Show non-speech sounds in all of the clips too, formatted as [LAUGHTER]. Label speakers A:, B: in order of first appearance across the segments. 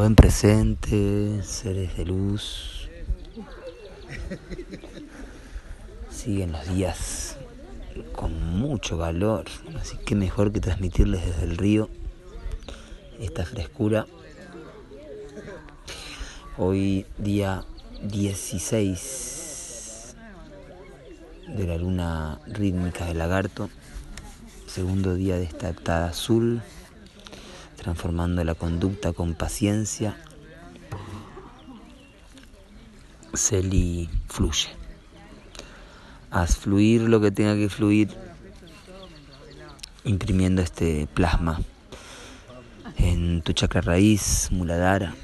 A: Buen presente, seres de luz. Siguen los días con mucho calor, así que mejor que transmitirles desde el río esta frescura. Hoy día 16 de la luna rítmica del lagarto, segundo día de esta heptada azul transformando la conducta con paciencia, Celi fluye. Haz fluir lo que tenga que fluir, imprimiendo este plasma en tu chakra raíz, Muladhara.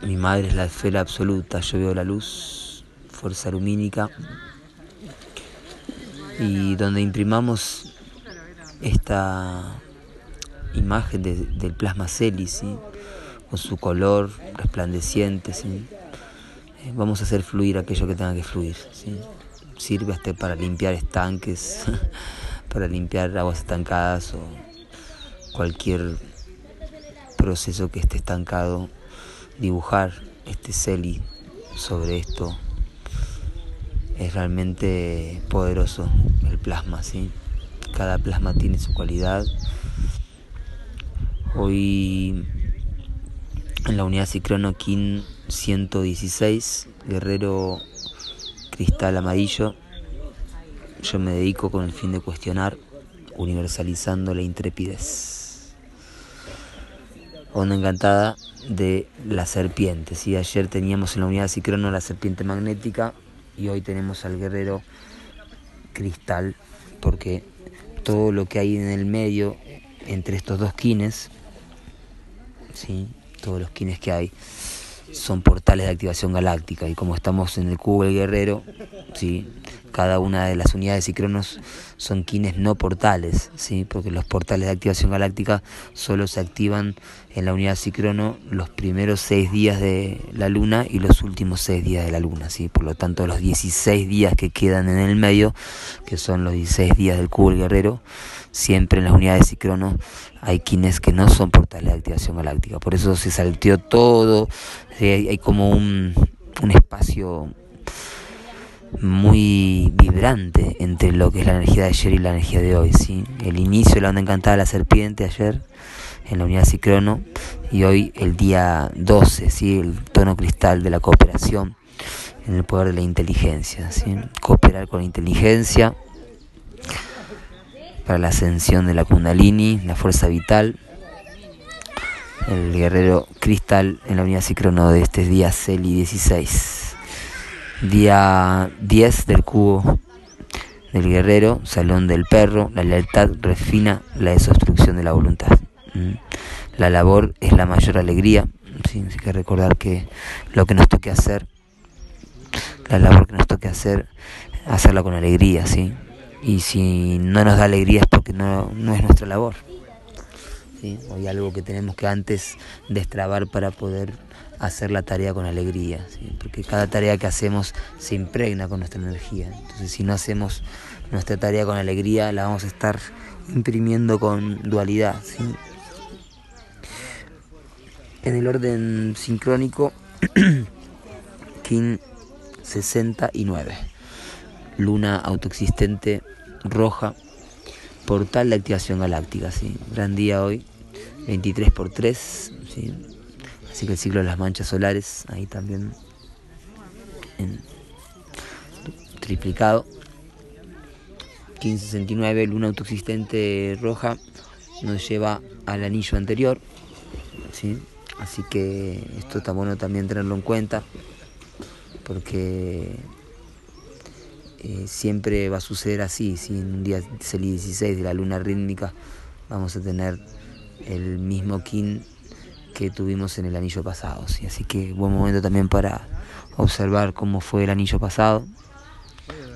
A: Mi madre es la esfera absoluta, yo veo la luz, fuerza lumínica. Y donde imprimamos esta imagen del plasma celi, con su color resplandeciente. Eh, vamos a hacer fluir aquello que tenga que fluir. Sirve hasta para limpiar estanques, [LAUGHS] para limpiar aguas estancadas o cualquier proceso que esté estancado. Dibujar este celi sobre esto es realmente poderoso el plasma, ¿sí? Cada plasma tiene su cualidad Hoy en la unidad Cicrono Kin 116, Guerrero Cristal Amarillo, yo me dedico con el fin de cuestionar, universalizando la intrepidez. Onda encantada de la serpiente. ¿sí? Ayer teníamos en la unidad Cicrono la serpiente magnética y hoy tenemos al guerrero cristal, porque todo lo que hay en el medio entre estos dos kines ¿sí? todos los kines que hay son portales de activación galáctica y como estamos en el cubo del guerrero, ¿sí? Cada una de las unidades y cronos son kines no portales, ¿sí? porque los portales de activación galáctica solo se activan en la unidad Cicrono los primeros seis días de la luna y los últimos seis días de la luna. ¿sí? Por lo tanto, los 16 días que quedan en el medio, que son los 16 días del cubo del guerrero, siempre en las unidades Cicrono hay quienes que no son portales de activación galáctica. Por eso se salteó todo, hay, como un, un espacio muy vibrante entre lo que es la energía de ayer y la energía de hoy. ¿sí? El inicio de la onda encantada de la serpiente ayer en la unidad Cicrono y hoy el día 12, ¿sí? el tono cristal de la cooperación en el poder de la inteligencia. ¿sí? Cooperar con la inteligencia para la ascensión de la Kundalini, la fuerza vital. El guerrero cristal en la unidad Cicrono de este día CELI 16. Día 10 del cubo del guerrero, salón del perro, la lealtad refina la desobstrucción de la voluntad. Mm. La labor es la mayor alegría, ¿sí? hay que recordar que lo que nos toque hacer, la labor que nos toque hacer, hacerla con alegría, ¿sí? y si no nos da alegría es porque no, es nuestra labor. ¿sí? Algo que tenemos que antes destrabar para poder hacer la tarea con alegría, ¿sí? porque cada tarea que hacemos se impregna con nuestra energía. Entonces si no hacemos nuestra tarea con alegría, la vamos a estar imprimiendo con dualidad. En el orden sincrónico, [CLEARS THROAT] King 69 luna autoexistente roja, portal de activación galáctica, ¿sí? Gran día hoy, 23 por 3, ¿sí? Así que el ciclo de las manchas solares, ahí también en triplicado. 1569, luna autoexistente roja, nos lleva al anillo anterior, ¿sí? Así que esto está bueno también tenerlo en cuenta, porque eh, siempre va a suceder así, si en un día el 16 de la luna rítmica vamos a tener el mismo kin que tuvimos en el anillo pasado. ¿sí? Así que buen momento también para observar cómo fue el anillo pasado,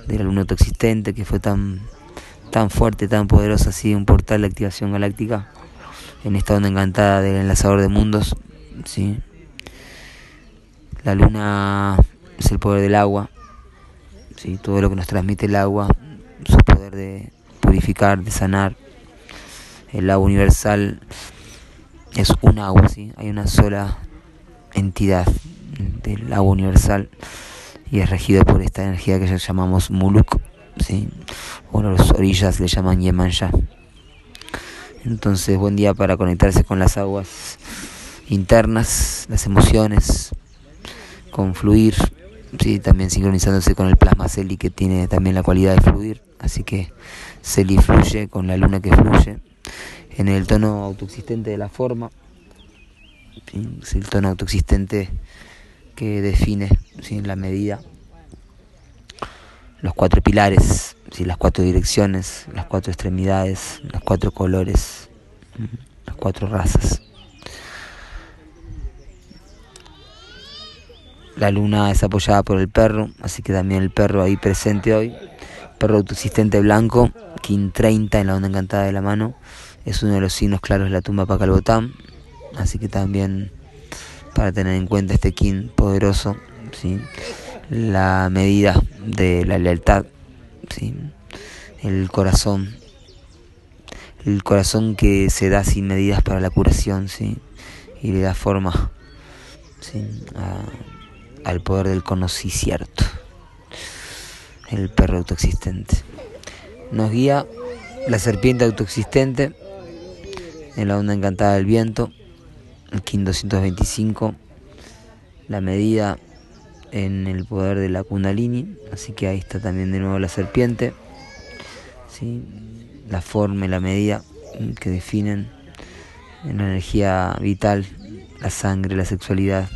A: de la luna autoexistente, que fue tan, tan fuerte, tan poderosa, así un portal de activación galáctica en esta onda encantada del enlazador de mundos. ¿sí? La luna es el poder del agua, todo lo que nos transmite el agua, su poder de purificar, de sanar. El agua universal es un agua, ¿sí? hay una sola entidad del agua universal y es regido por esta energía que ya llamamos Muluk, ¿sí? o los orillas le llaman Yemanya. Entonces, buen día para conectarse con las aguas internas, las emociones, con fluir, ¿sí? también sincronizándose con el plasma Celi que tiene también la cualidad de fluir, así que Celi fluye con la luna que fluye en el tono autoexistente de la forma, es el tono autoexistente que define la medida, los cuatro pilares, las cuatro direcciones, las cuatro extremidades, los cuatro colores, las cuatro razas. La luna es apoyada por el perro, así que también el perro ahí presente hoy. Perro autoexistente blanco, King 30 en la onda encantada de la mano. Es uno de los signos claros de la tumba Pacalbotán. Así que también para tener en cuenta este King poderoso, ¿sí? la medida de la lealtad, ¿sí? el corazón, el corazón que se da sin medidas para la curación ¿sí? y le da forma ¿sí? al poder del conocimiento, el perro autoexistente. Nos guía la serpiente autoexistente en la onda encantada del viento, el KIN 225, la medida en el poder de la Kundalini, así que ahí está también de nuevo la serpiente, ¿sí? la forma y la medida que definen en la energía vital, la sangre, la sexualidad,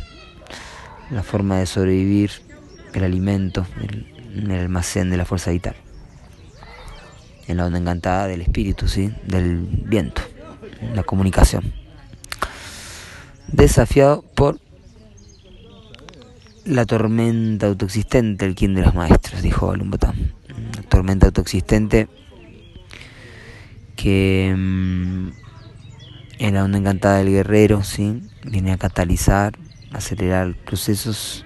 A: la forma de sobrevivir, el alimento, el, almacén de la fuerza vital. En la onda encantada del espíritu, ¿sí? del viento, la comunicación. Desafiado por la tormenta autoexistente, el quien de los maestros, dijo Alumbotán. La tormenta autoexistente que mm, en la onda encantada del guerrero, ¿sí? viene a catalizar acelerar procesos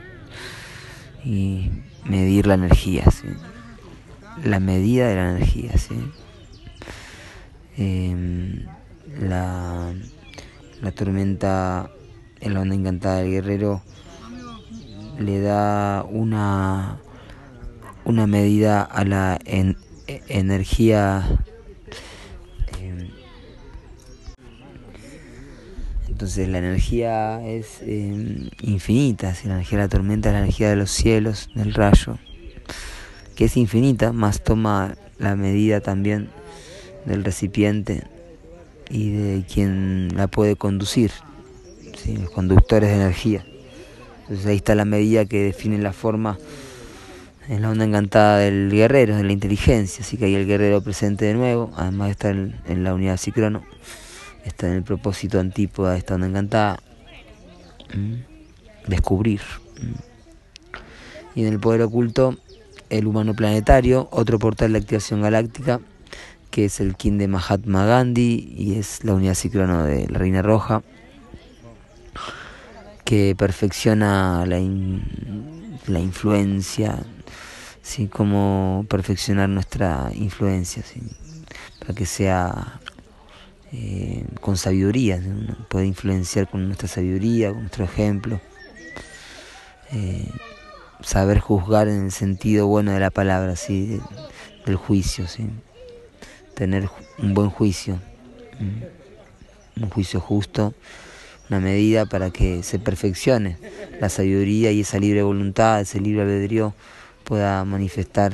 A: y medir la energía, la medida de la energía. ¿sí? Em, la, la tormenta en la onda encantada del guerrero le da una, una medida a la energía Entonces la energía es em, infinita, si la energía de la tormenta es la energía de los cielos, del rayo, que es infinita, más toma la medida también del recipiente y de quien la puede conducir, los conductores de energía. Entonces ahí está la medida que define la forma en la onda encantada del guerrero, de la inteligencia, así que ahí el guerrero presente de nuevo, además está en, la unidad ciclono está en el propósito antípoda de esta onda encantada, descubrir. Y en el poder oculto, el humano planetario, otro portal de activación galáctica, que es el King de Mahatma Gandhi y es la unidad ciclono de la Reina Roja, que perfecciona la, la influencia, ¿sí? cómo perfeccionar nuestra influencia, para que sea eh, con sabiduría, puede influenciar con nuestra sabiduría, con nuestro ejemplo, eh, saber juzgar en el sentido bueno de la palabra, ¿sí? del juicio, ¿sí? Tener un buen juicio, un juicio justo, una medida para que se perfeccione la sabiduría y esa libre voluntad, ese libre albedrío pueda manifestar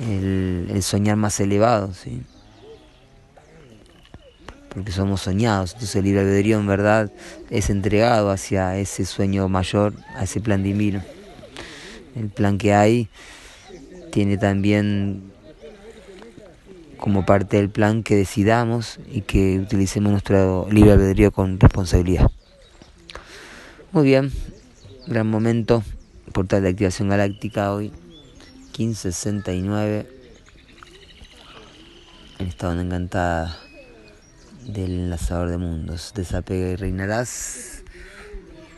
A: el, soñar más elevado. ¿sí? porque somos soñados. Entonces el libre albedrío en verdad es entregado hacia ese sueño mayor, a ese plan divino. El plan que hay tiene también como parte del plan que decidamos y que utilicemos nuestro libre albedrío con responsabilidad. Muy bien, gran momento, portal de activación galáctica hoy, 1569, en estado encantada del enlazador de mundos. Desapega y reinarás,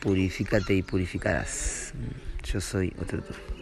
A: purifícate y purificarás. Yo soy otro.